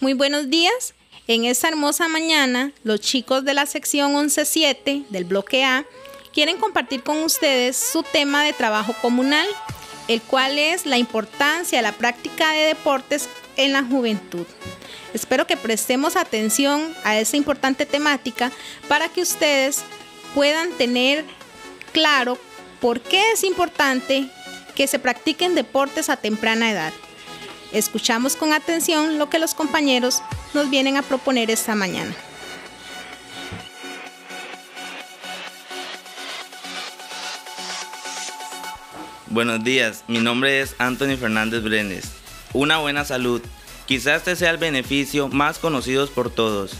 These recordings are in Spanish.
Muy buenos días. En esta hermosa mañana, los chicos de la sección 11.7 del bloque A quieren compartir con ustedes su tema de trabajo comunal, el cual es la importancia de la práctica de deportes en la juventud. Espero que prestemos atención a esa importante temática para que ustedes puedan tener claro por qué es importante que se practiquen deportes a temprana edad. Escuchamos con atención lo que los compañeros nos vienen a proponer esta mañana. Buenos días, mi nombre es Anthony Fernández Brenes. Una buena salud, quizás este sea el beneficio más conocido por todos.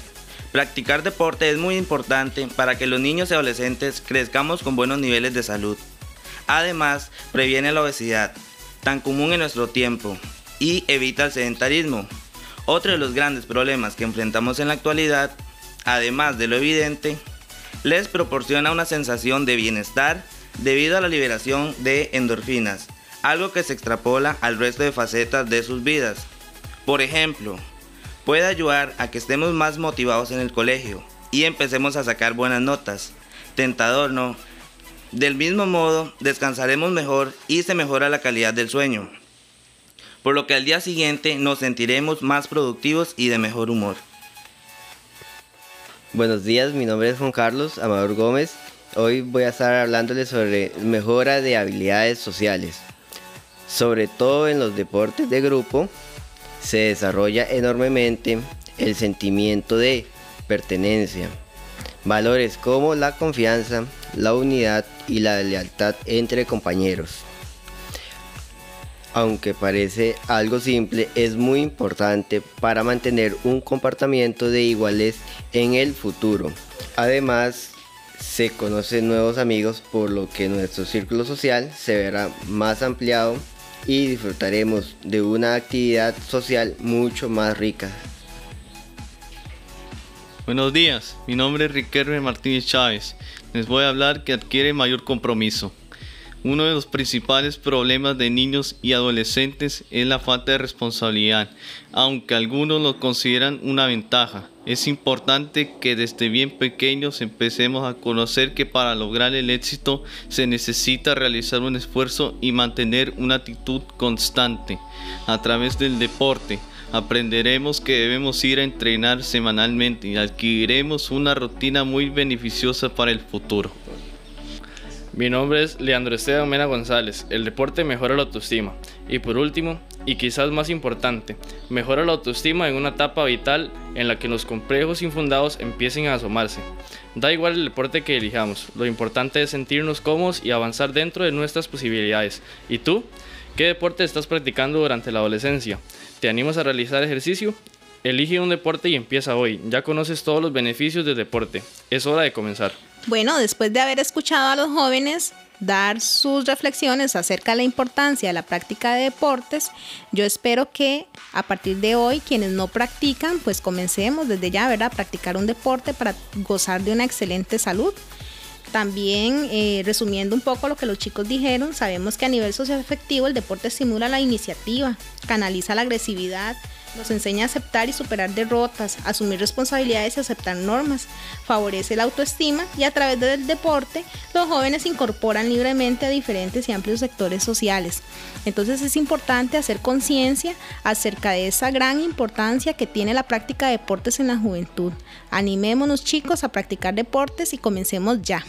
Practicar deporte es muy importante para que los niños y adolescentes crezcamos con buenos niveles de salud. Además, previene la obesidad, tan común en nuestro tiempo, y evita el sedentarismo. Otro de los grandes problemas que enfrentamos en la actualidad, además de lo evidente, les proporciona una sensación de bienestar debido a la liberación de endorfinas, algo que se extrapola al resto de facetas de sus vidas. Por ejemplo, puede ayudar a que estemos más motivados en el colegio y empecemos a sacar buenas notas. Tentador, ¿no? Del mismo modo, descansaremos mejor y se mejora la calidad del sueño por lo que al día siguiente nos sentiremos más productivos y de mejor humor. Buenos días, mi nombre es Juan Carlos Amador Gómez. Hoy voy a estar hablándoles sobre mejora de habilidades sociales. Sobre todo en los deportes de grupo se desarrolla enormemente el sentimiento de pertenencia. Valores como la confianza, la unidad y la lealtad entre compañeros aunque parece algo simple, es muy importante para mantener un comportamiento de iguales en el futuro. Además, se conocen nuevos amigos, por lo que nuestro círculo social se verá más ampliado y disfrutaremos de una actividad social mucho más rica. Buenos días, mi nombre es Riquelme Martínez Chávez. Les voy a hablar que adquiere mayor compromiso. Uno de los principales problemas de niños y adolescentes es la falta de responsabilidad, aunque algunos lo consideran una ventaja. Es importante que desde bien pequeños empecemos a conocer que para lograr el éxito se necesita realizar un esfuerzo y mantener una actitud constante. A través del deporte aprenderemos que debemos ir a entrenar semanalmente y adquiriremos una rutina muy beneficiosa para el futuro. Mi nombre es Leandro Esteban Mena González. El deporte mejora la autoestima. Y por último, y quizás más importante, mejora la autoestima en una etapa vital en la que los complejos infundados empiecen a asomarse. Da igual el deporte que elijamos, lo importante es sentirnos cómodos y avanzar dentro de nuestras posibilidades. ¿Y tú? ¿Qué deporte estás practicando durante la adolescencia? ¿Te animas a realizar ejercicio? Elige un deporte y empieza hoy. Ya conoces todos los beneficios del deporte. Es hora de comenzar. Bueno, después de haber escuchado a los jóvenes dar sus reflexiones acerca de la importancia de la práctica de deportes, yo espero que a partir de hoy quienes no practican, pues comencemos desde ya, ¿verdad? A practicar un deporte para gozar de una excelente salud. También, eh, resumiendo un poco lo que los chicos dijeron, sabemos que a nivel socioafectivo el deporte estimula la iniciativa, canaliza la agresividad, nos enseña a aceptar y superar derrotas, asumir responsabilidades y aceptar normas. Favorece la autoestima y a través del deporte los jóvenes se incorporan libremente a diferentes y amplios sectores sociales. Entonces es importante hacer conciencia acerca de esa gran importancia que tiene la práctica de deportes en la juventud. Animémonos chicos a practicar deportes y comencemos ya.